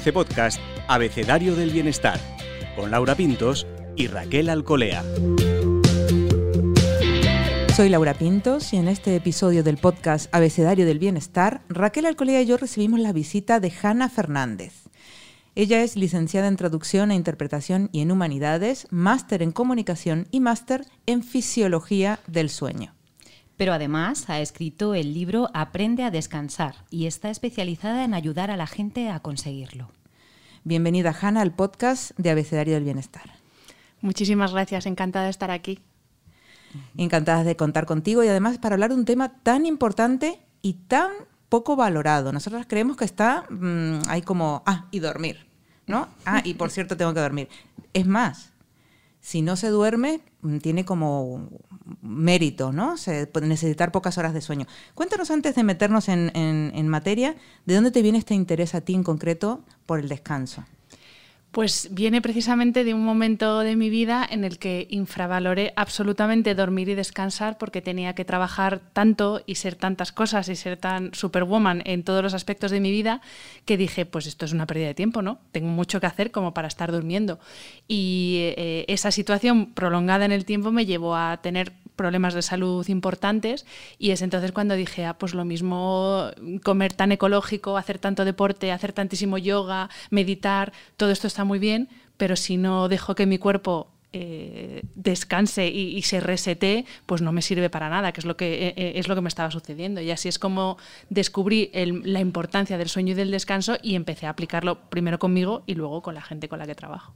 Podcast Abecedario del Bienestar, con Laura Pintos y Raquel Alcolea. Soy Laura Pintos y en este episodio del podcast Abecedario del Bienestar, Raquel Alcolea y yo recibimos la visita de Hanna Fernández. Ella es licenciada en Traducción e Interpretación y en Humanidades, máster en Comunicación y máster en Fisiología del Sueño. Pero además ha escrito el libro Aprende a descansar y está especializada en ayudar a la gente a conseguirlo. Bienvenida, Hanna, al podcast de Abecedario del Bienestar. Muchísimas gracias, encantada de estar aquí. Encantada de contar contigo y además para hablar de un tema tan importante y tan poco valorado. Nosotros creemos que está mm, ahí como, ah, y dormir, ¿no? Ah, y por cierto tengo que dormir. Es más, si no se duerme, mm, tiene como mérito, ¿no? Se puede necesitar pocas horas de sueño. Cuéntanos antes de meternos en, en materia, ¿de dónde te viene este interés a ti en concreto por el descanso? Pues viene precisamente de un momento de mi vida en el que infravaloré absolutamente dormir y descansar porque tenía que trabajar tanto y ser tantas cosas y ser tan superwoman en todos los aspectos de mi vida que dije, pues esto es una pérdida de tiempo, ¿no? Tengo mucho que hacer como para estar durmiendo. Y eh, esa situación prolongada en el tiempo me llevó a tener problemas de salud importantes y es entonces cuando dije, ah, pues lo mismo comer tan ecológico, hacer tanto deporte, hacer tantísimo yoga, meditar, todo esto está muy bien, pero si no dejo que mi cuerpo eh, descanse y, se resete, pues no me sirve para nada, que es lo que, eh, eh, es lo que me estaba sucediendo. Y así es como descubrí la importancia del sueño y del descanso y empecé a aplicarlo primero conmigo y luego con la gente con la que trabajo.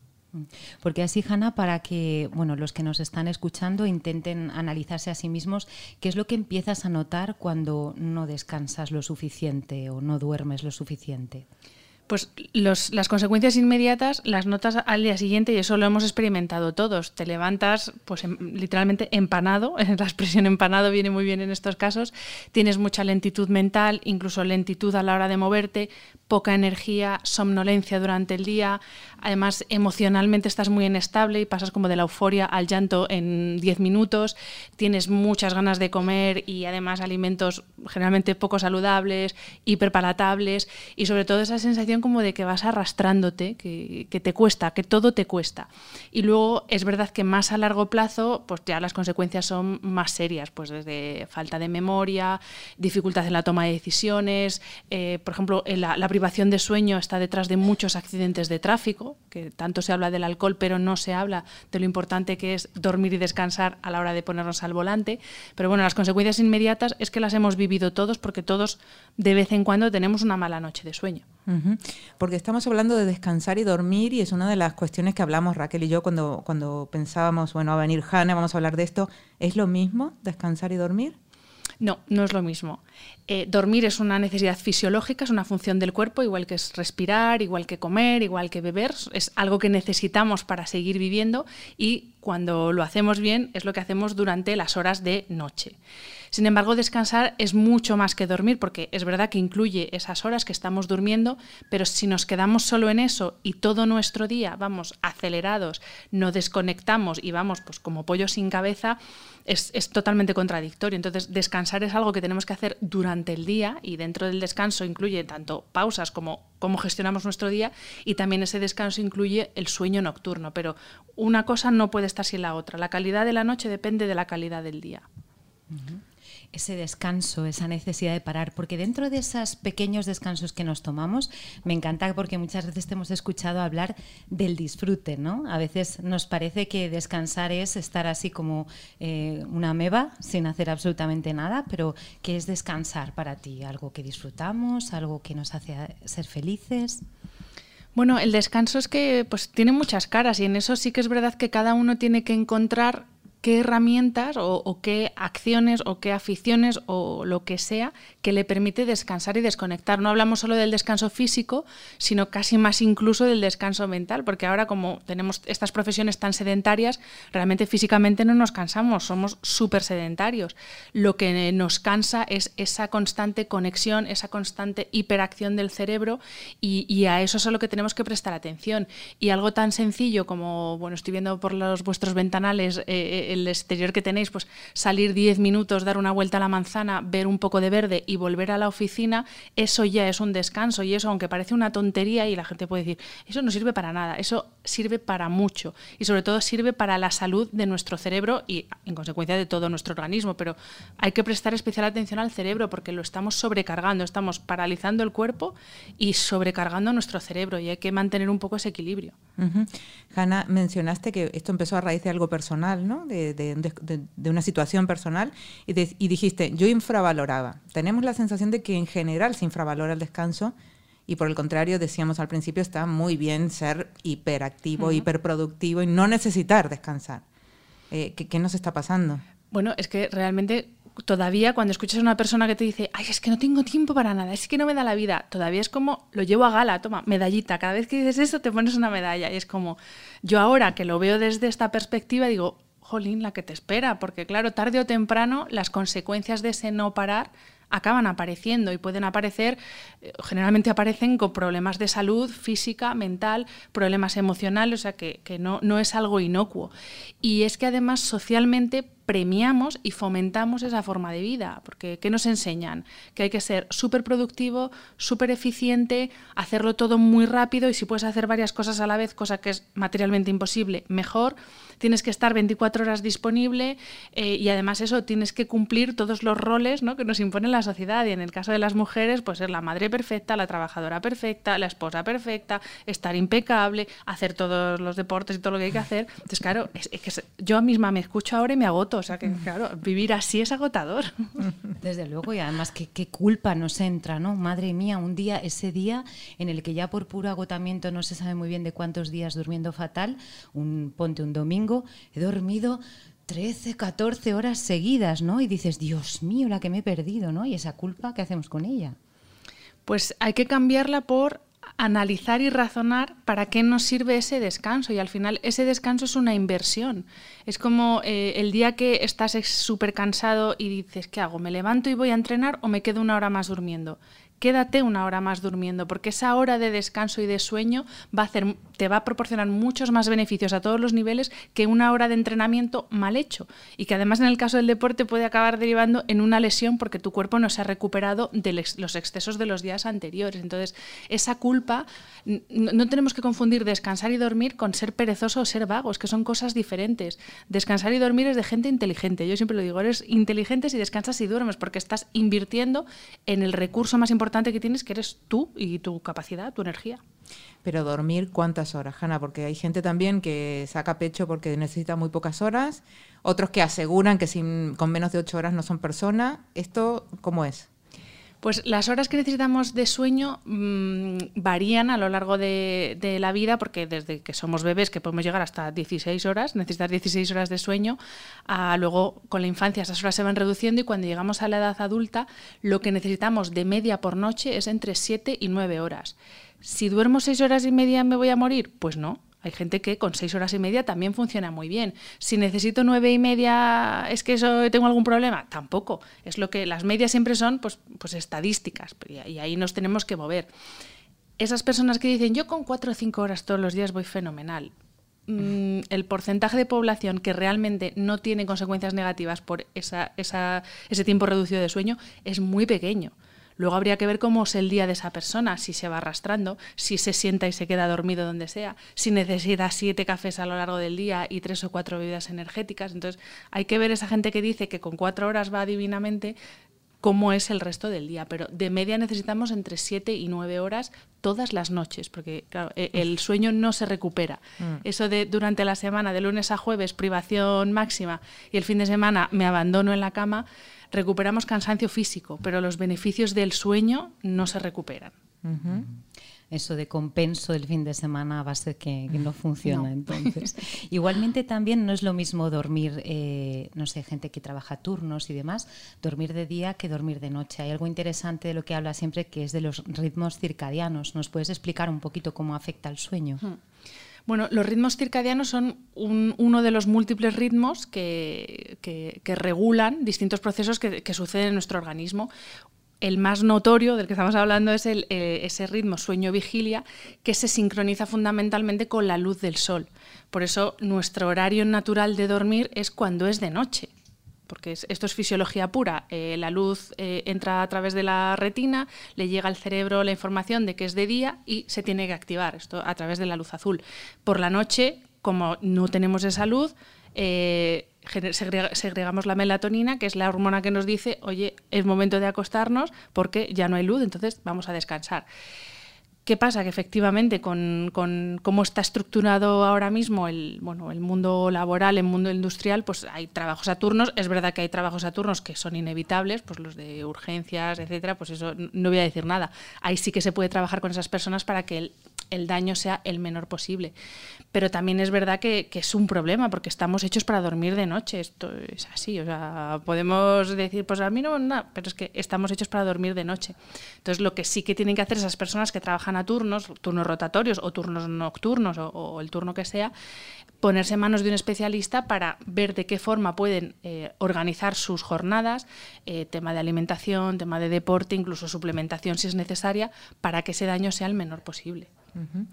Porque así, Hanna, para que bueno, los que nos están escuchando intenten analizarse a sí mismos, ¿qué es lo que empiezas a notar cuando no descansas lo suficiente o no duermes lo suficiente? Pues las consecuencias inmediatas las notas al día siguiente y eso lo hemos experimentado todos. Te levantas pues em, literalmente empanado, la expresión empanado viene muy bien en estos casos, tienes mucha lentitud mental, incluso lentitud a la hora de moverte, poca energía, somnolencia durante el día, además emocionalmente estás muy inestable y pasas como de la euforia al llanto en 10 minutos, tienes muchas ganas de comer y además alimentos generalmente poco saludables, hiperpalatables y sobre todo esa sensación como de que vas arrastrándote, que, te cuesta, que todo te cuesta. Y luego es verdad que más a largo plazo, pues ya las consecuencias son más serias, pues desde falta de memoria, dificultad en la toma de decisiones, eh, por ejemplo, la, la privación de sueño está detrás de muchos accidentes de tráfico, que tanto se habla del alcohol, pero no se habla de lo importante que es dormir y descansar a la hora de ponernos al volante. Pero bueno, las consecuencias inmediatas es que las hemos vivido todos porque todos de vez en cuando tenemos una mala noche de sueño. Porque estamos hablando de descansar y dormir y es una de las cuestiones que hablamos Raquel y yo cuando, cuando pensábamos, bueno, va a venir Hanna, vamos a hablar de esto. ¿Es lo mismo descansar y dormir? No, no es lo mismo. Eh, dormir es una necesidad fisiológica, es una función del cuerpo, igual que es respirar, igual que comer, igual que beber, es algo que necesitamos para seguir viviendo y cuando lo hacemos bien es lo que hacemos durante las horas de noche. Sin embargo, descansar es mucho más que dormir, porque es verdad que incluye esas horas que estamos durmiendo, pero si nos quedamos solo en eso y todo nuestro día vamos acelerados, no desconectamos y vamos pues como pollo sin cabeza, es, totalmente contradictorio. Entonces, descansar es algo que tenemos que hacer durante el día y dentro del descanso incluye tanto pausas como cómo gestionamos nuestro día y también ese descanso incluye el sueño nocturno, pero una cosa no puede estar sin la otra. La calidad de la noche depende de la calidad del día ese descanso, esa necesidad de parar, porque dentro de esos pequeños descansos que nos tomamos, me encanta porque muchas veces te hemos escuchado hablar del disfrute, ¿no? A veces nos parece que descansar es estar así como eh, una meba sin hacer absolutamente nada, pero ¿qué es descansar para ti? ¿Algo que disfrutamos? ¿Algo que nos hace ser felices? Bueno, el descanso es que pues tiene muchas caras y en eso sí que es verdad que cada uno tiene que encontrar qué herramientas o, qué acciones o qué aficiones o lo que sea que le permite descansar y desconectar. No hablamos solo del descanso físico, sino casi más incluso del descanso mental, porque ahora como tenemos estas profesiones tan sedentarias, realmente físicamente no nos cansamos, somos súper sedentarios. Lo que nos cansa es esa constante conexión, esa constante hiperacción del cerebro y, a eso es a lo que tenemos que prestar atención. Y algo tan sencillo como, bueno, estoy viendo por los vuestros ventanales, eh, el exterior que tenéis, pues salir 10 minutos, dar una vuelta a la manzana, ver un poco de verde y volver a la oficina, eso ya es un descanso y eso, aunque parece una tontería y la gente puede decir, eso no sirve para nada, eso sirve para mucho y sobre todo sirve para la salud de nuestro cerebro y en consecuencia de todo nuestro organismo, pero hay que prestar especial atención al cerebro porque lo estamos sobrecargando, estamos paralizando el cuerpo y sobrecargando nuestro cerebro y hay que mantener un poco ese equilibrio. Hanna, mencionaste que esto empezó a raíz de algo personal, ¿no? de, una situación personal, y, y, dijiste, yo infravaloraba. Tenemos la sensación de que en general se infravalora el descanso, y por el contrario, decíamos al principio, está muy bien ser hiperactivo, hiperproductivo y no necesitar descansar. Eh, ¿qué, ¿Qué nos está pasando? Bueno, es que realmente todavía cuando escuchas a una persona que te dice, ay, es que no tengo tiempo para nada, es que no me da la vida, todavía es como, lo llevo a gala, toma, medallita, cada vez que dices eso te pones una medalla. Y es como, yo ahora que lo veo desde esta perspectiva digo, jolín, la que te espera, porque claro, tarde o temprano las consecuencias de ese no parar acaban apareciendo y pueden aparecer, eh, generalmente aparecen con problemas de salud física, mental, problemas emocionales, o sea que, que no, no es algo inocuo. Y es que además socialmente premiamos y fomentamos esa forma de vida, porque ¿qué nos enseñan? Que hay que ser súper productivo, súper eficiente, hacerlo todo muy rápido y si puedes hacer varias cosas a la vez, cosa que es materialmente imposible, mejor. Tienes que estar 24 horas disponible eh, y además eso, tienes que cumplir todos los roles que nos impone la sociedad y en el caso de las mujeres, pues ser la madre perfecta, la trabajadora perfecta, la esposa perfecta, estar impecable, hacer todos los deportes y todo lo que hay que hacer. Entonces, claro, es que yo misma me escucho ahora y me agoto o sea que, claro, vivir así es agotador. Desde luego, y además qué, qué culpa nos entra, ¿no? Madre mía, un día, ese día en el que ya por puro agotamiento no se sabe muy bien de cuántos días durmiendo fatal, un ponte un domingo, he dormido 13, 14 horas seguidas, ¿no? Y dices, Dios mío, la que me he perdido, ¿no? Y esa culpa, ¿qué hacemos con ella? Pues hay que cambiarla por analizar y razonar para qué nos sirve ese descanso. Y al final ese descanso es una inversión. Es como eh, el día que estás súper cansado y dices, ¿qué hago? ¿Me levanto y voy a entrenar o me quedo una hora más durmiendo? Quédate una hora más durmiendo, porque esa hora de descanso y de sueño va a hacer, te va a proporcionar muchos más beneficios a todos los niveles que una hora de entrenamiento mal hecho. Y que además en el caso del deporte puede acabar derivando en una lesión porque tu cuerpo no se ha recuperado de los excesos de los días anteriores. Entonces, esa culpa, no tenemos que confundir descansar y dormir con ser perezoso o ser vagos, que son cosas diferentes. Descansar y dormir es de gente inteligente. Yo siempre lo digo, eres inteligente si descansas y duermes, porque estás invirtiendo en el recurso más importante que tienes, que eres tú y tu capacidad, tu energía. Pero dormir cuántas horas, Hanna, porque hay gente también que saca pecho porque necesita muy pocas horas, otros que aseguran que sin, con menos de ocho horas no son personas. ¿Esto cómo es? Pues las horas que necesitamos de sueño mm, varían a lo largo de, la vida, porque desde que somos bebés, que podemos llegar hasta 16 horas, necesitar 16 horas de sueño, a luego con la infancia esas horas se van reduciendo y cuando llegamos a la edad adulta, lo que necesitamos de media por noche es entre 7 y 9 horas. Si duermo 6 horas y media me voy a morir, pues no, hay gente que con seis horas y media también funciona muy bien. Si necesito nueve y media, ¿es que eso tengo algún problema? Tampoco. Es lo que las medias siempre son pues, pues estadísticas y ahí nos tenemos que mover. Esas personas que dicen yo con cuatro o cinco horas todos los días voy fenomenal. Mm, el porcentaje de población que realmente no tiene consecuencias negativas por esa, ese tiempo reducido de sueño es muy pequeño. Luego habría que ver cómo es el día de esa persona, si se va arrastrando, si se sienta y se queda dormido donde sea, si necesita siete cafés a lo largo del día y tres o cuatro bebidas energéticas. Entonces hay que ver esa gente que dice que con cuatro horas va divinamente cómo es el resto del día. Pero de media necesitamos entre siete y nueve horas todas las noches, porque e, el sueño no se recupera. Mm. Eso de durante la semana, de lunes a jueves, privación máxima, y el fin de semana me abandono en la cama, recuperamos cansancio físico, pero los beneficios del sueño no se recuperan. Eso de compenso del fin de semana va a ser que, no funciona. Entonces, igualmente también no es lo mismo dormir, eh, no sé, gente que trabaja turnos y demás, dormir de día que dormir de noche. Hay algo interesante de lo que habla siempre que es de los ritmos circadianos. ¿Nos puedes explicar un poquito cómo afecta el sueño? Bueno, los ritmos circadianos son uno de los múltiples ritmos que, regulan distintos procesos que, suceden en nuestro organismo. El más notorio del que estamos hablando es eh, ese ritmo sueño-vigilia que se sincroniza fundamentalmente con la luz del sol. Por eso nuestro horario natural de dormir es cuando es de noche porque esto es fisiología pura. Eh, la luz eh, entra a través de la retina, le llega al cerebro la información de que es de día y se tiene que activar esto a través de la luz azul. Por la noche, como no tenemos esa luz, segregamos la melatonina, que es la hormona que nos dice, oye, es momento de acostarnos porque ya no hay luz, entonces vamos a descansar. ¿Qué pasa? Que efectivamente con, cómo está estructurado ahora mismo el, bueno, el mundo laboral, el mundo industrial, pues hay trabajos a turnos. Es verdad que hay trabajos a turnos que son inevitables, pues los de urgencias, etcétera, pues eso no voy a decir nada. Ahí sí que se puede trabajar con esas personas para que el, el daño sea el menor posible. Pero también es verdad que, es un problema, porque estamos hechos para dormir de noche. Esto es así. O sea, podemos decir, pues a mí no, nada, pero es que estamos hechos para dormir de noche. Entonces, lo que sí que tienen que hacer esas personas que trabajan a turnos, turnos rotatorios o turnos nocturnos o, el turno que sea, ponerse en manos de un especialista para ver de qué forma pueden eh, organizar sus jornadas, eh, tema de alimentación, tema de deporte, incluso suplementación si es necesaria, para que ese daño sea el menor posible. Mm -hmm.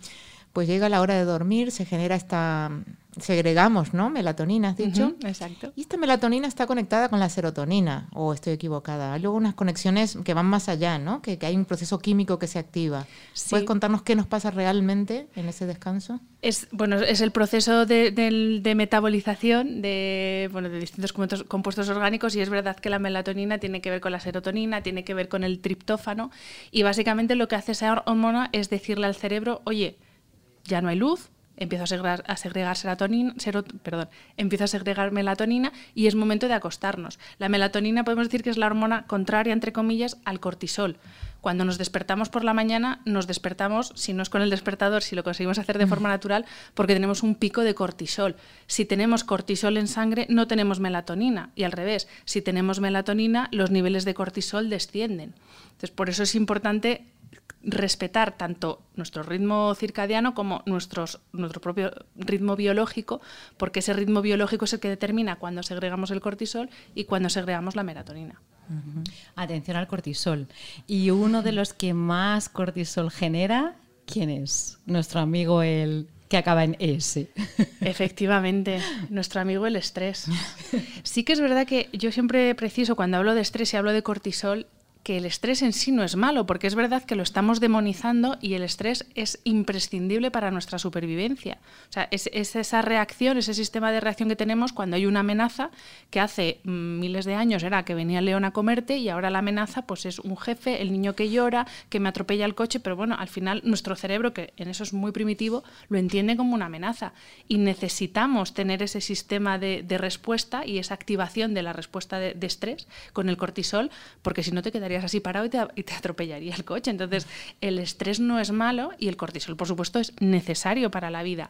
Pues llega la hora de dormir, se genera esta, segregamos, ¿no? Melatonina, has dicho. exacto. Y esta melatonina está conectada con la serotonina, o estoy equivocada. Hay luego unas conexiones que van más allá, ¿no? Que, hay un proceso químico que se activa. ¿Puedes contarnos qué nos pasa realmente en ese descanso? Es, bueno, es el proceso de, metabolización de, bueno, de distintos compuestos orgánicos y es verdad que la melatonina tiene que ver con la serotonina, tiene que ver con el triptófano y básicamente lo que hace esa hormona es decirle al cerebro, oye, ya no hay luz, empiezo a segregar, a segregar serotonina, perdón, empiezo a segregar melatonina y es momento de acostarnos. La melatonina podemos decir que es la hormona contraria, entre comillas, al cortisol. Cuando nos despertamos por la mañana, nos despertamos, si no es con el despertador, si lo conseguimos hacer de forma natural, porque tenemos un pico de cortisol. Si tenemos cortisol en sangre, no tenemos melatonina. Y al revés, si tenemos melatonina, los niveles de cortisol descienden. Entonces, por eso es importante respetar tanto nuestro ritmo circadiano como nuestros, nuestro propio ritmo biológico, porque ese ritmo biológico es el que determina cuándo segregamos el cortisol y cuándo segregamos la melatonina. Atención al cortisol. Y uno de los que más cortisol genera, ¿quién es? Nuestro amigo el que acaba en S. Efectivamente, nuestro amigo el estrés. Sí que es verdad que yo siempre preciso cuando hablo de estrés y hablo de cortisol que el estrés en sí no es malo, porque es verdad que lo estamos demonizando y el estrés es imprescindible para nuestra supervivencia. O sea, es, esa reacción, ese sistema de reacción que tenemos cuando hay una amenaza que hace mm, miles de años era que venía el león a comerte y ahora la amenaza pues es un jefe, el niño que llora, que me atropella el coche, pero bueno, al final nuestro cerebro, que en eso es muy primitivo, lo entiende como una amenaza y necesitamos tener ese sistema de, respuesta y esa activación de la respuesta de, de estrés con el cortisol, porque si no te quedaría así parado y te, atropellaría el coche. Entonces, el estrés no es malo y el cortisol, por supuesto, es necesario para la vida.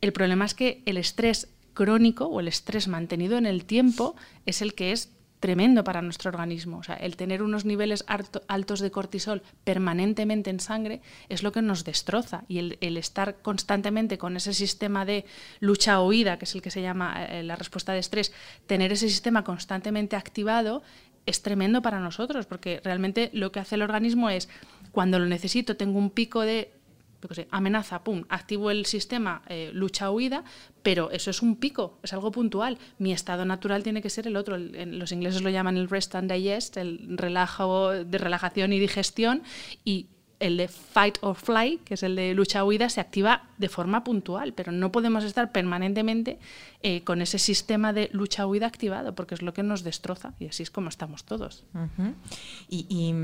El problema es que el estrés crónico o el estrés mantenido en el tiempo es el que es tremendo para nuestro organismo. O sea, el tener unos niveles altos de cortisol permanentemente en sangre es lo que nos destroza. Y el, estar constantemente con ese sistema de lucha o huida, que es el que se llama eh, la respuesta de estrés, tener ese sistema constantemente activado es tremendo para nosotros, porque realmente lo que hace el organismo es, cuando lo necesito, tengo un pico de amenaza, pum, activo el sistema eh, lucha-huida, pero eso es un pico, es algo puntual. Mi estado natural tiene que ser el otro. los ingleses lo llaman el rest and digest, el relajo de relajación y digestión, el de fight or fly, que es el de lucha-huida, se activa de forma puntual, pero no podemos estar permanentemente eh, con ese sistema de lucha-huida activado, porque es lo que nos destroza y así es como estamos todos. ¿Y,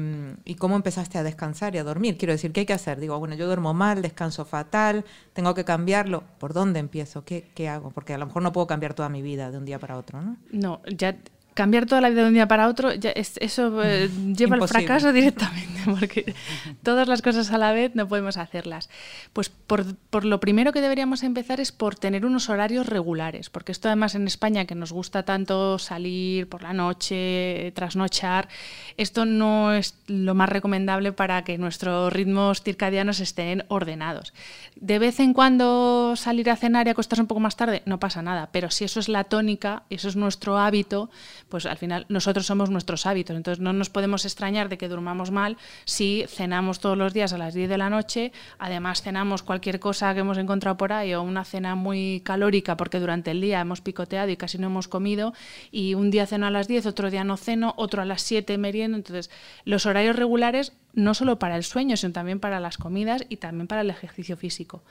cómo empezaste a descansar y a dormir? Quiero decir, ¿qué hay que hacer? Digo, bueno, yo duermo mal, descanso fatal, tengo que cambiarlo. ¿Por dónde empiezo? ¿Qué, qué hago? Porque a lo mejor no puedo cambiar toda mi vida de un día para otro, ¿no? No, ya cambiar toda la vida de un día para otro, ya eso eh, lleva al fracaso directamente. porque todas las cosas a la vez no podemos hacerlas. Pues por, por, lo primero que deberíamos empezar es por tener unos horarios regulares, porque esto además en España, que nos gusta tanto salir por la noche, trasnochar, esto no es lo más recomendable para que nuestros ritmos circadianos estén ordenados. De vez en cuando salir a cenar y acostarse un poco más tarde, no pasa nada, pero si eso es la tónica, eso es nuestro hábito, pues al final nosotros somos nuestros hábitos, entonces no nos podemos extrañar de que durmamos mal si cenamos todos los días a las 10 de la noche, además cenamos cualquier cosa que hemos encontrado por ahí o una cena muy calórica porque durante el día hemos picoteado y casi no hemos comido. Y un día ceno a las 10, otro día no ceno, otro a las 7 meriendo, entonces los horarios regulares no solo para el sueño, sino también para las comidas y también para el ejercicio físico.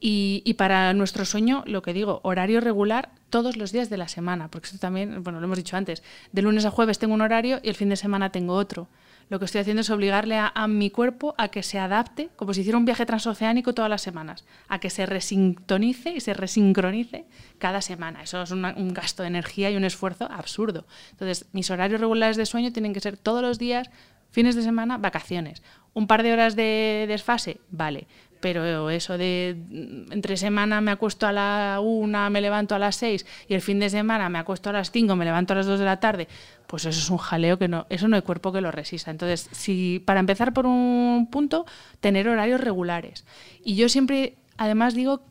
Y, para nuestro sueño, lo que digo, horario regular todos los días de la semana, porque esto también, bueno, lo hemos dicho antes, de lunes a jueves tengo un horario y el fin de semana tengo otro. Lo que estoy haciendo es obligarle a, mi cuerpo a que se adapte, como si hiciera un viaje transoceánico todas las semanas, a que se resintonice y se resincronice cada semana. Eso es un gasto de energía y un esfuerzo absurdo. Entonces, mis horarios regulares de sueño tienen que ser todos los días, fines de semana, vacaciones. Un par de horas de desfase, vale pero eso de mm, entre semana me acuesto a la una, me levanto a las seis y el fin de semana me acuesto a las cinco, me levanto a las dos de la tarde, pues eso es un jaleo que no, eso no hay cuerpo que lo resista. Entonces, si para empezar por un punto, tener horarios regulares. Y yo siempre, además digo,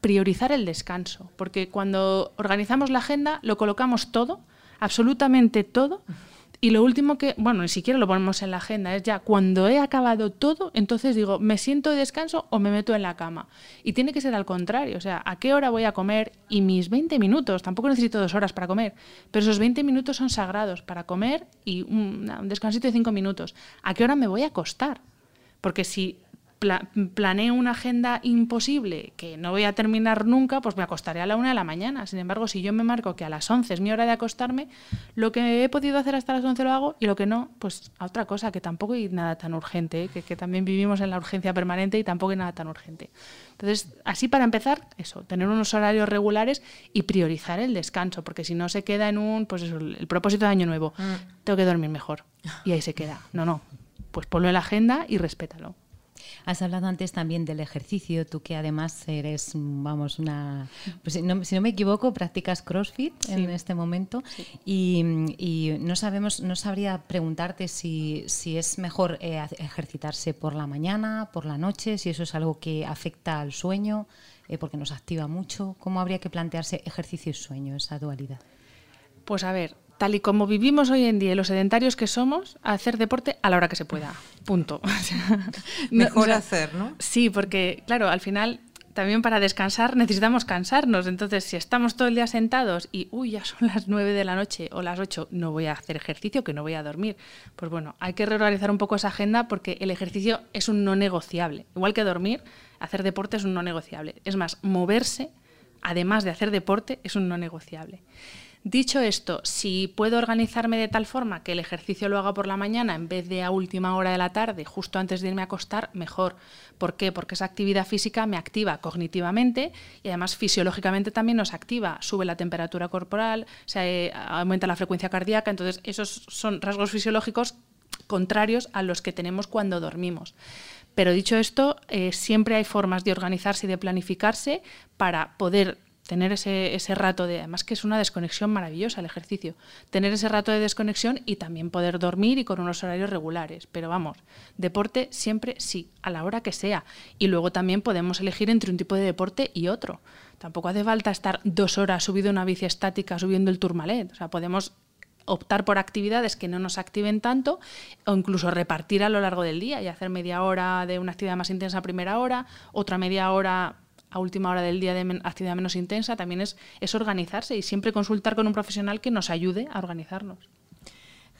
priorizar el descanso, porque cuando organizamos la agenda lo colocamos todo, absolutamente todo y lo último que, bueno, ni siquiera lo ponemos en la agenda, es ya cuando he acabado todo, entonces digo, ¿me siento de descanso o me meto en la cama? Y tiene que ser al contrario, o sea, ¿a qué hora voy a comer? Y mis 20 minutos, tampoco necesito dos horas para comer, pero esos 20 minutos son sagrados para comer y un, descansito de 5 minutos. ¿A qué hora me voy a acostar? Porque si planeo una agenda imposible que no voy a terminar nunca, pues me acostaré a la una de la mañana. Sin embargo, si yo me marco que a las 11 es mi hora de acostarme, lo que he podido hacer hasta las 11 lo hago y lo que no, pues a otra cosa, que tampoco hay nada tan urgente, ¿eh? que, también vivimos en la urgencia permanente y tampoco hay nada tan urgente. Entonces, así para empezar, eso, tener unos horarios regulares y priorizar el descanso, porque si no se queda en un, pues eso, el propósito de año nuevo, mm. tengo que dormir mejor. Y ahí se queda. No, no, pues ponlo en la agenda y respétalo. Has hablado antes también del ejercicio, tú que además eres, vamos, una... Pues si, no, me equivoco, practicas CrossFit en este momento y, no sabemos, no sabría preguntarte si, si es mejor eh, ejercitarse por la mañana, por la noche, si eso es algo que afecta al sueño, eh, porque nos activa mucho. ¿Cómo habría que plantearse ejercicio y sueño, esa dualidad? Pues a ver, tal y como vivimos hoy en día y los sedentarios que somos, hacer deporte a la hora que se pueda. Punto. Mejor hacer, ¿no? Sí, porque, claro, al final también para descansar necesitamos cansarnos. Entonces, si estamos todo el día sentados y, uy, ya son las nueve de la noche o las ocho, no voy a hacer ejercicio, que no voy a dormir. Pues bueno, hay que reorganizar un poco esa agenda porque el ejercicio es un no negociable. Igual que dormir, hacer deporte es un no negociable. Es más, moverse, además de hacer deporte, es un no negociable. Dicho esto, si puedo organizarme de tal forma que el ejercicio lo haga por la mañana en vez de a última hora de la tarde, justo antes de irme a acostar, mejor. ¿Por qué? Porque esa actividad física me activa cognitivamente y además fisiológicamente también nos activa. Sube la temperatura corporal, se aumenta la frecuencia cardíaca, entonces esos son rasgos fisiológicos contrarios a los que tenemos cuando dormimos. Pero dicho esto, eh, siempre hay formas de organizarse y de planificarse para poder tener ese, ese rato de, además que es una desconexión maravillosa el ejercicio, tener ese rato de desconexión y también poder dormir y con unos horarios regulares. Pero vamos, deporte siempre sí, a la hora que sea. Y luego también podemos elegir entre un tipo de deporte y otro. Tampoco hace falta estar dos horas subido una bici estática, subiendo el turmalet. O sea, podemos optar por actividades que no nos activen tanto o incluso repartir a lo largo del día y hacer media hora de una actividad más intensa a primera hora, otra media hora a última hora del día de actividad menos intensa, también es, es organizarse y siempre consultar con un profesional que nos ayude a organizarnos.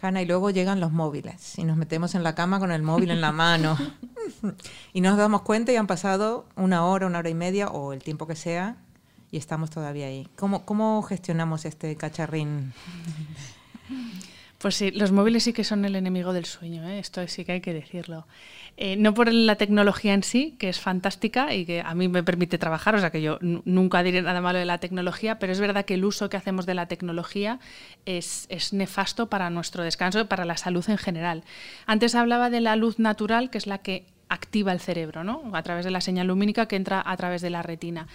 Hanna, y luego llegan los móviles y nos metemos en la cama con el móvil en la mano y nos damos cuenta y han pasado una hora, una hora y media o el tiempo que sea y estamos todavía ahí. ¿Cómo, cómo gestionamos este cacharrín? Pues sí, los móviles sí que son el enemigo del sueño, ¿eh? esto sí que hay que decirlo. Eh, no por la tecnología en sí, que es fantástica y que a mí me permite trabajar, o sea que yo nunca diré nada malo de la tecnología, pero es verdad que el uso que hacemos de la tecnología es, nefasto para nuestro descanso y para la salud en general. Antes hablaba de la luz natural, que es la que activa el cerebro, ¿no? a través de la señal lumínica que entra a través de la retina.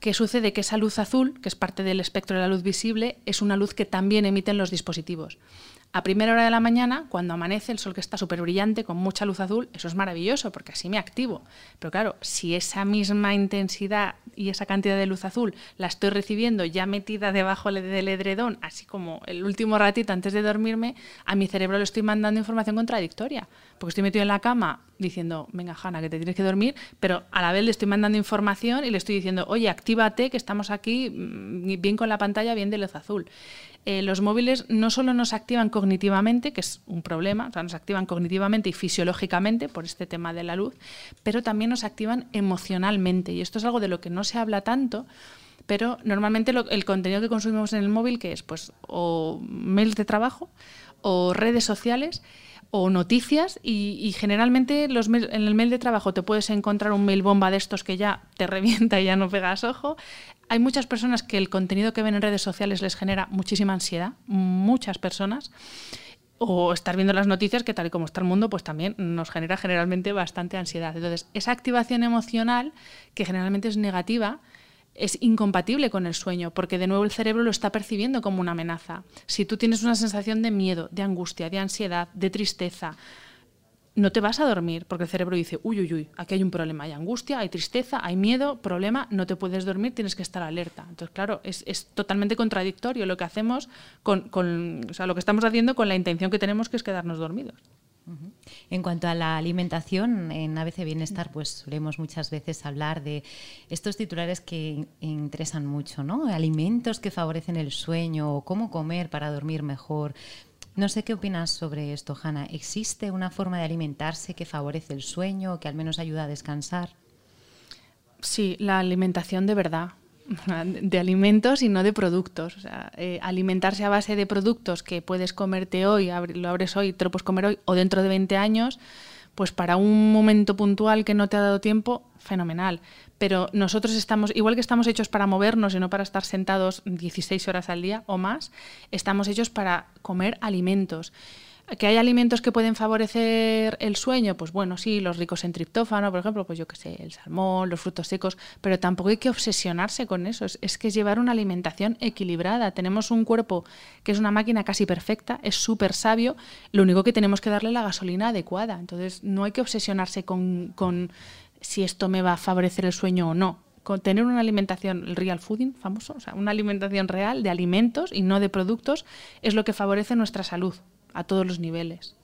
¿Qué sucede? Que esa luz azul, que es parte del espectro de la luz visible, es una luz que también emiten los dispositivos a primera hora de la mañana, cuando amanece el sol que está súper brillante, con mucha luz azul, eso es maravilloso porque así me activo. Pero claro, si esa misma intensidad y esa cantidad de luz azul la estoy recibiendo ya metida debajo del edredón, así como el último ratito antes de dormirme, a mi cerebro le estoy mandando información contradictoria. Porque estoy metido en la cama diciendo, venga, Hanna, que te tienes que dormir, pero a la vez le estoy mandando información y le estoy diciendo, oye, actívate, que estamos aquí mm, bien con la pantalla, bien de luz azul. Eh, los móviles no solo nos activan cognitivamente, que es un problema, o sea, nos activan cognitivamente y fisiológicamente por este tema de la luz, pero también nos activan emocionalmente. Y esto es algo de lo que no se habla tanto, pero normalmente el contenido que consumimos en el móvil, que es pues o mails de trabajo o redes sociales, o noticias y, generalmente los en el mail de trabajo te puedes encontrar un mail bomba de estos que ya te revienta y ya no pegas ojo. Hay muchas personas que el contenido que ven en redes sociales les genera muchísima ansiedad, muchas personas. O estar viendo las noticias que tal y como está el mundo, pues también nos genera generalmente bastante ansiedad. Entonces, esa activación emocional, que generalmente es negativa, es incompatible con el sueño, porque de nuevo el cerebro lo está percibiendo como una amenaza. Si tú tienes una sensación de miedo, de angustia, de ansiedad, de tristeza, no te vas a dormir, porque el cerebro dice, uy, uy, uy, aquí hay un problema, hay angustia, hay tristeza, hay miedo, problema, no te puedes dormir, tienes que estar alerta. Entonces, claro, es, totalmente contradictorio lo que hacemos con, o sea, lo que estamos haciendo con la intención que tenemos, que es quedarnos dormidos. En cuanto a la alimentación, en ABC Bienestar, pues solemos muchas veces hablar de estos titulares que interesan mucho, ¿no? Alimentos que favorecen el sueño, cómo comer para dormir mejor. No sé qué opinas sobre esto, Hanna. ¿Existe una forma de alimentarse que favorece el sueño o que al menos ayuda a descansar? Sí, la alimentación de verdad de alimentos y no de productos. O sea, eh, alimentarse a base de productos que puedes comerte hoy, lo abres hoy, te lo puedes comer hoy o dentro de 20 años, pues para un momento puntual que no te ha dado tiempo, fenomenal. Pero nosotros estamos, igual que estamos hechos para movernos y no para estar sentados 16 horas al día o más, estamos hechos para comer alimentos. ¿Que hay alimentos que pueden favorecer el sueño? Pues bueno, sí, los ricos en triptófano, por ejemplo, pues yo qué sé, el salmón, los frutos secos, pero tampoco hay que obsesionarse con eso. Es, que es llevar una alimentación equilibrada. Tenemos un cuerpo que es una máquina casi perfecta, es súper sabio, lo único que tenemos que darle la gasolina adecuada. Entonces, no hay que obsesionarse con, con si esto me va a favorecer el sueño o no con tener una alimentación, el real fooding famoso, o sea, una alimentación real de alimentos y no de productos, es lo que favorece nuestra salud a todos los niveles.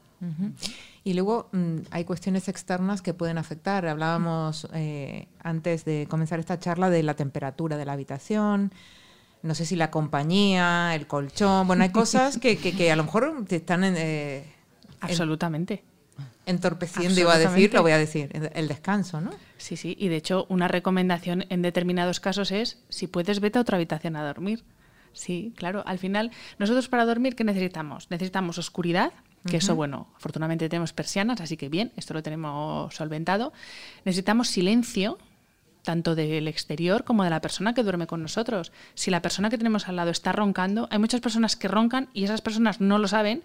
Y luego mm, hay cuestiones externas que pueden afectar. Hablábamos eh, antes de comenzar esta charla de la temperatura de la habitación, no sé si la compañía, el colchón, bueno, hay cosas que, que, a lo mejor te están... Eh, Absolutamente. entorpeciendo, iba a decir, lo voy a decir, el descanso, ¿no? Sí, sí, y de hecho una recomendación en determinados casos es, si puedes, vete a otra habitación a dormir. Sí, claro. Al final, nosotros para dormir, ¿qué necesitamos? Necesitamos oscuridad, que eso, bueno, afortunadamente tenemos persianas, así que bien, esto lo tenemos solventado. Necesitamos silencio, tanto del exterior como de la persona que duerme con nosotros. Si la persona que tenemos al lado está roncando, hay muchas personas que roncan y esas personas no lo saben,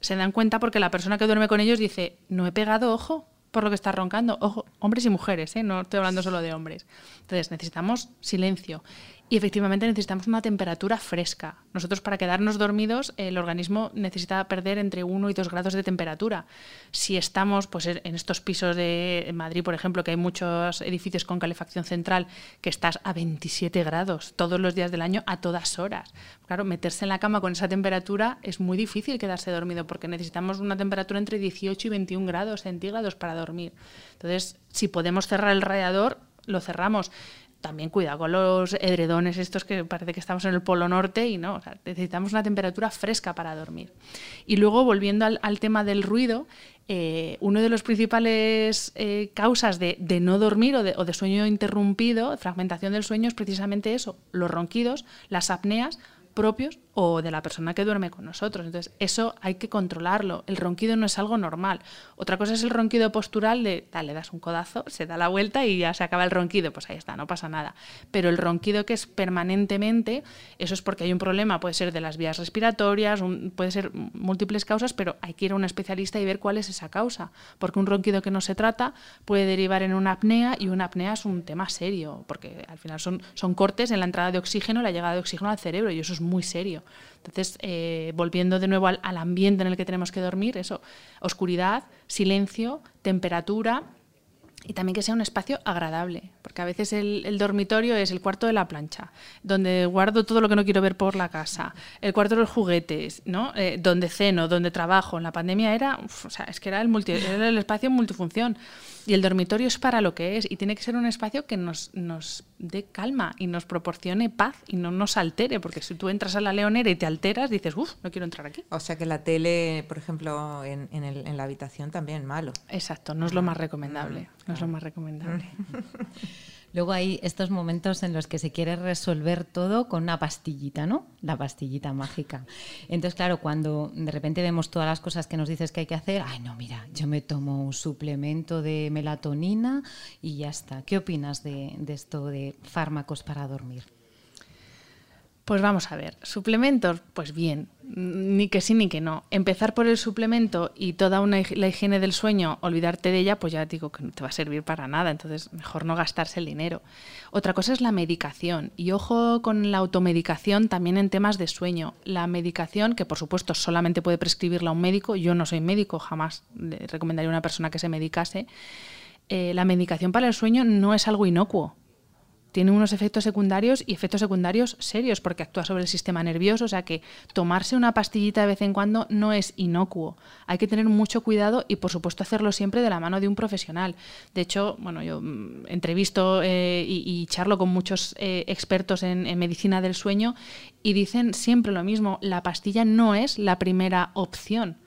se dan cuenta porque la persona que duerme con ellos dice, no he pegado ojo por lo que está roncando. Ojo, hombres y mujeres, ¿eh? no estoy hablando solo de hombres. Entonces necesitamos silencio. Y efectivamente necesitamos una temperatura fresca. Nosotros para quedarnos dormidos el organismo necesita perder entre 1 y 2 grados de temperatura. Si estamos pues, en estos pisos de Madrid, por ejemplo, que hay muchos edificios con calefacción central, que estás a 27 grados todos los días del año a todas horas. Claro, meterse en la cama con esa temperatura es muy difícil quedarse dormido porque necesitamos una temperatura entre 18 y 21 grados centígrados para dormir. Entonces, si podemos cerrar el radiador, lo cerramos también cuidado con los edredones estos que parece que estamos en el polo norte y no, necesitamos una temperatura fresca para dormir. Y luego, volviendo al, tema del ruido, eh, uno de los principales eh, causas de, no dormir o de, o de, sueño interrumpido, fragmentación del sueño, es precisamente eso, los ronquidos, las apneas propios o de la persona que duerme con nosotros. Entonces, eso hay que controlarlo. El ronquido no es algo normal. Otra cosa es el ronquido postural de, dale, das un codazo, se da la vuelta y ya se acaba el ronquido. Pues ahí está, no pasa nada. Pero el ronquido que es permanentemente, eso es porque hay un problema, puede ser de las vías respiratorias, puede ser múltiples causas, pero hay que ir a un especialista y ver cuál es esa causa. Porque un ronquido que no se trata puede derivar en una apnea y una apnea es un tema serio, porque al final son, son cortes en la entrada de oxígeno, la llegada de oxígeno al cerebro y eso es muy serio. Entonces, eh, volviendo de nuevo al, ambiente en el que tenemos que dormir, eso, oscuridad, silencio, temperatura y también que sea un espacio agradable, porque a veces el, dormitorio es el cuarto de la plancha, donde guardo todo lo que no quiero ver por la casa, el cuarto de los juguetes, ¿no? Eh, donde ceno, donde trabajo. En la pandemia era, o sea, es que era el, multi, era el espacio multifunción. Y el dormitorio es para lo que es y tiene que ser un espacio que nos, nos dé calma y nos proporcione paz y no nos altere, porque si tú entras a la leonera y te alteras, dices, uff, no quiero entrar aquí. O sea que la tele, por ejemplo, en, en, el, en la habitación también malo. Exacto, no es lo más recomendable. No es lo más recomendable. Luego hay estos momentos en los que se quiere resolver todo con una pastillita, ¿no? La pastillita mágica. Entonces, claro, cuando de repente vemos todas las cosas que nos dices que hay que hacer, ay, no, mira, yo me tomo un suplemento de melatonina y ya está. ¿Qué opinas de, de esto de fármacos para dormir? Pues vamos a ver, suplementos, pues bien, ni que sí ni que no. Empezar por el suplemento y toda una, la higiene del sueño, olvidarte de ella, pues ya digo que no te va a servir para nada, entonces mejor no gastarse el dinero. Otra cosa es la medicación, y ojo con la automedicación también en temas de sueño. La medicación, que por supuesto solamente puede prescribirla un médico, yo no soy médico, jamás recomendaría a una persona que se medicase, eh, la medicación para el sueño no es algo inocuo tiene unos efectos secundarios y efectos secundarios serios porque actúa sobre el sistema nervioso, o sea que tomarse una pastillita de vez en cuando no es inocuo. Hay que tener mucho cuidado y por supuesto hacerlo siempre de la mano de un profesional. De hecho, bueno, yo mm, entrevisto eh, y, charlo con muchos eh, expertos en, en medicina del sueño y dicen siempre lo mismo, la pastilla no es la primera opción.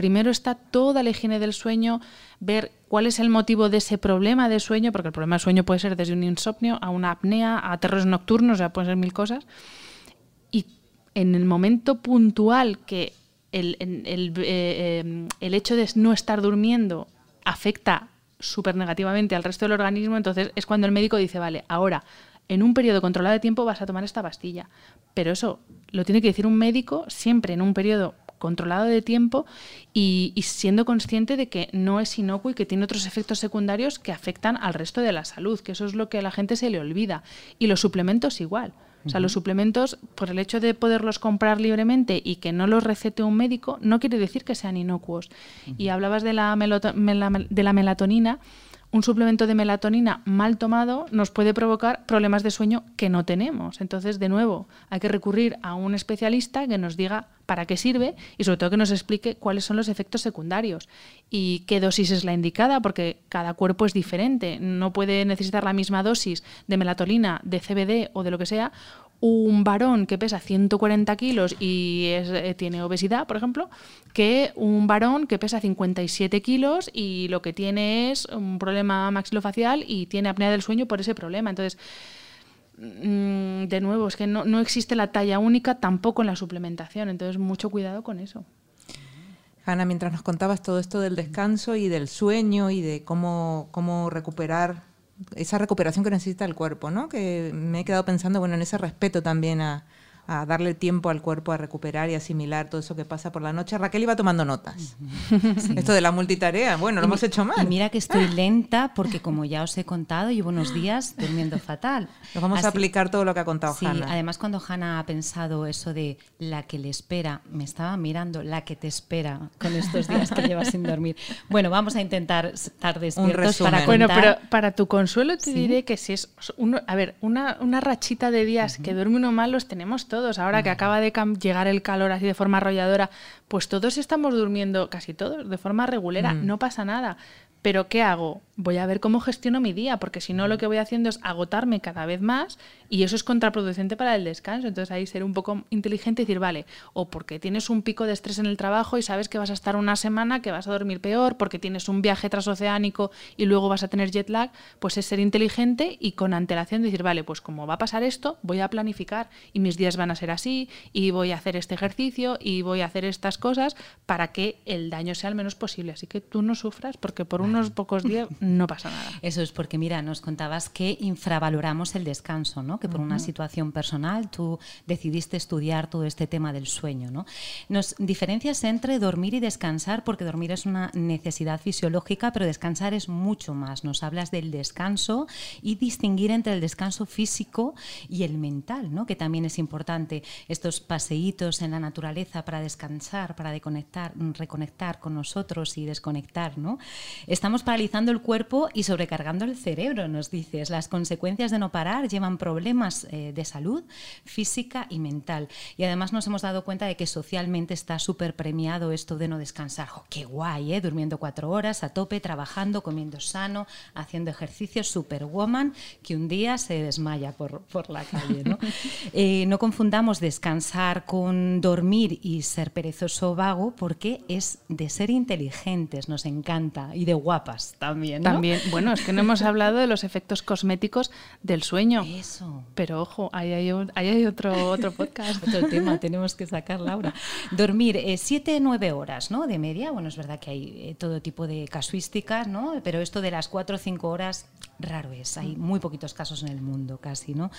Primero está toda la higiene del sueño, ver cuál es el motivo de ese problema de sueño, porque el problema de sueño puede ser desde un insomnio a una apnea, a terrores nocturnos, o sea, pueden ser mil cosas. Y en el momento puntual que el, eh, eh, el hecho de no estar durmiendo afecta súper negativamente al resto del organismo, entonces es cuando el médico dice, vale, ahora en un periodo controlado de tiempo vas a tomar esta pastilla. Pero eso lo tiene que decir un médico siempre en un periodo controlado de tiempo y, siendo consciente de que no es inocuo y que tiene otros efectos secundarios que afectan al resto de la salud, que eso es lo que a la gente se le olvida. Y los suplementos igual. O sea, los suplementos, por el hecho de poderlos comprar libremente y que no los recete un médico, no quiere decir que sean inocuos. Y hablabas de la, de la melatonina un suplemento de melatonina mal tomado nos puede provocar problemas de sueño que no tenemos. Entonces, de nuevo, hay que recurrir a un especialista que nos diga para qué sirve y sobre todo que nos explique cuáles son los efectos secundarios y qué dosis es la indicada, porque cada cuerpo es diferente. No puede necesitar la misma dosis de melatonina, de CBD o de lo que sea un varón que pesa 140 kilos y eh, tiene obesidad, por ejemplo, que un varón que pesa 57 kilos y lo que tiene es un problema maxilofacial y tiene apnea del sueño por ese problema. Entonces, mm, de nuevo, es que no, no existe la talla única tampoco en la suplementación, entonces mucho cuidado con eso. Ana, mientras nos contabas todo esto del descanso y del sueño y de cómo, cómo recuperar esa recuperación que necesita el cuerpo, ¿no? Que me he quedado pensando, bueno, en ese respeto también a, a darle tiempo al cuerpo a recuperar y asimilar todo eso que pasa por la noche. Raquel iba tomando notas. Esto de la multitarea, bueno, lo hemos hecho mal. Y mira que estoy lenta porque como ya os he contado, llevo unos días durmiendo fatal. Nos vamos a aplicar todo lo que ha contado sí, Además, cuando Hanna ha pensado eso de la que le espera, me estaba mirando la que te espera con estos días que llevas sin dormir. Bueno, vamos a intentar estar despiertos para Bueno, pero para tu consuelo te diré que si es uno, a ver, una, una rachita de días que duerme uno mal los tenemos todos Ahora que acaba de llegar el calor así de forma arrolladora, pues todos estamos durmiendo, casi todos, de forma regulera. Mm. No pasa nada. Pero ¿qué hago? Voy a ver cómo gestiono mi día, porque si no lo que voy haciendo es agotarme cada vez más y eso es contraproducente para el descanso. Entonces ahí ser un poco inteligente y decir, vale, o porque tienes un pico de estrés en el trabajo y sabes que vas a estar una semana, que vas a dormir peor, porque tienes un viaje transoceánico y luego vas a tener jet lag, pues es ser inteligente y con antelación decir, vale, pues como va a pasar esto, voy a planificar y mis días van a ser así y voy a hacer este ejercicio y voy a hacer estas cosas para que el daño sea el menos posible. Así que tú no sufras porque por unos pocos días no pasa nada. Eso es porque, mira, nos contabas que infravaloramos el descanso, ¿no? Que por una situación personal tú decidiste estudiar todo este tema del sueño, ¿no? Nos diferencias entre dormir y descansar porque dormir es una necesidad fisiológica, pero descansar es mucho más. Nos hablas del descanso y distinguir entre el descanso físico y el mental, ¿no? Que también es importante. Estos paseitos en la naturaleza para descansar, para desconectar, reconectar con nosotros y desconectar, ¿no? Estamos paralizando el cuerpo y sobrecargando el cerebro, nos dices. Las consecuencias de no parar llevan problemas eh, de salud física y mental. Y además nos hemos dado cuenta de que socialmente está súper premiado esto de no descansar. ¡Qué guay! ¿eh? Durmiendo cuatro horas a tope, trabajando, comiendo sano, haciendo ejercicio, superwoman, que un día se desmaya por, por la calle. ¿no? Eh, no confundamos descansar con dormir y ser perezoso vago porque es de ser inteligentes, nos encanta, y de guapas también. También, bueno, es que no hemos hablado de los efectos cosméticos del sueño. Eso. Pero ojo, ahí hay, hay otro, otro podcast. otro tema, tenemos que sacar, Laura. Dormir eh, siete, nueve horas, ¿no? De media. Bueno, es verdad que hay eh, todo tipo de casuísticas, ¿no? Pero esto de las cuatro o cinco horas, raro es. Hay muy poquitos casos en el mundo, casi, ¿no?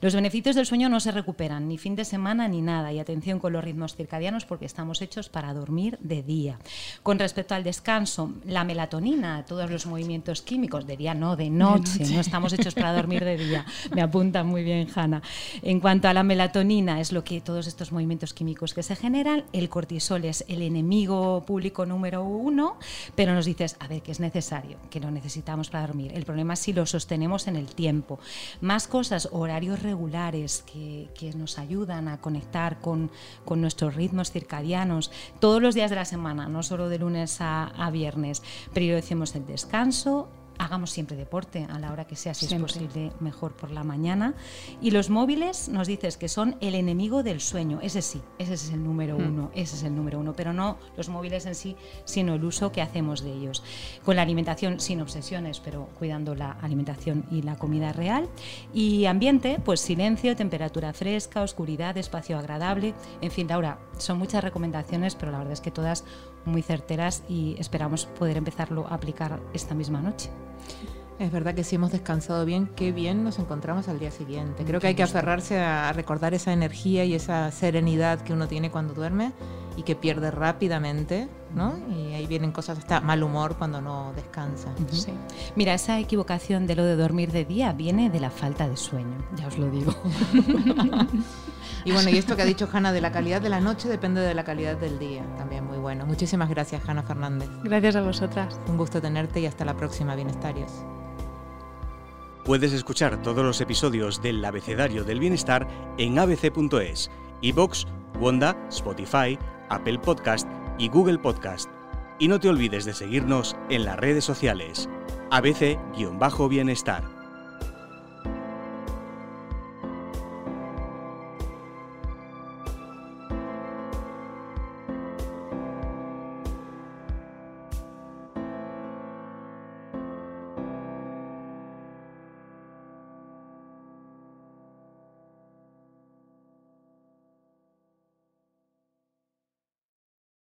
Los beneficios del sueño no se recuperan, ni fin de semana ni nada. Y atención con los ritmos circadianos porque estamos hechos para dormir de día. Con respecto al descanso, la melatonina, todos los movimientos químicos, de día no, de noche, no estamos hechos para dormir de día. Me apunta muy bien, Hanna. En cuanto a la melatonina, es lo que todos estos movimientos químicos que se generan, el cortisol es el enemigo público número uno, pero nos dices, a ver, que es necesario, que lo necesitamos para dormir. El problema es si lo sostenemos en el tiempo. Más cosas, horarios regulares que, que nos ayudan a conectar con, con, nuestros ritmos circadianos todos los días de la semana, no solo de lunes a, a viernes. Prioricemos el descanso, hagamos siempre deporte a la hora que sea, si es posible, mejor por la mañana. Y los móviles nos dices que son el enemigo del sueño. Ese sí, ese es el número hmm. uno, ese es el número uno, pero no los móviles en sí, sino el uso que hacemos de ellos. Con la alimentación sin obsesiones, pero cuidando la alimentación y la comida real. Y ambiente, pues silencio, temperatura fresca, oscuridad, espacio agradable. En fin, Laura, son muchas recomendaciones, pero la verdad es que todas muy certeras y esperamos poder empezarlo a aplicar esta misma noche. Es verdad que si hemos descansado bien, qué bien nos encontramos al día siguiente. Creo que hay que aferrarse a recordar esa energía y esa serenidad que uno tiene cuando duerme y que pierde rápidamente, ¿no? Y ahí vienen cosas hasta mal humor cuando no descansa. sí. Mira, esa equivocación de lo de dormir de día viene de la falta de sueño, ya os lo digo. y bueno, y esto que ha dicho Hanna de la calidad de la noche depende de la calidad del día, también muy bueno. Muchísimas gracias, Hanna Fernández. Gracias a vosotras. Un gusto tenerte y hasta la próxima, bienestarios. Puedes escuchar todos los episodios del Abecedario del Bienestar en abc.es, iBox, Wanda, Spotify, Apple Podcast y Google Podcast. Y no te olvides de seguirnos en las redes sociales. ABC-Bienestar.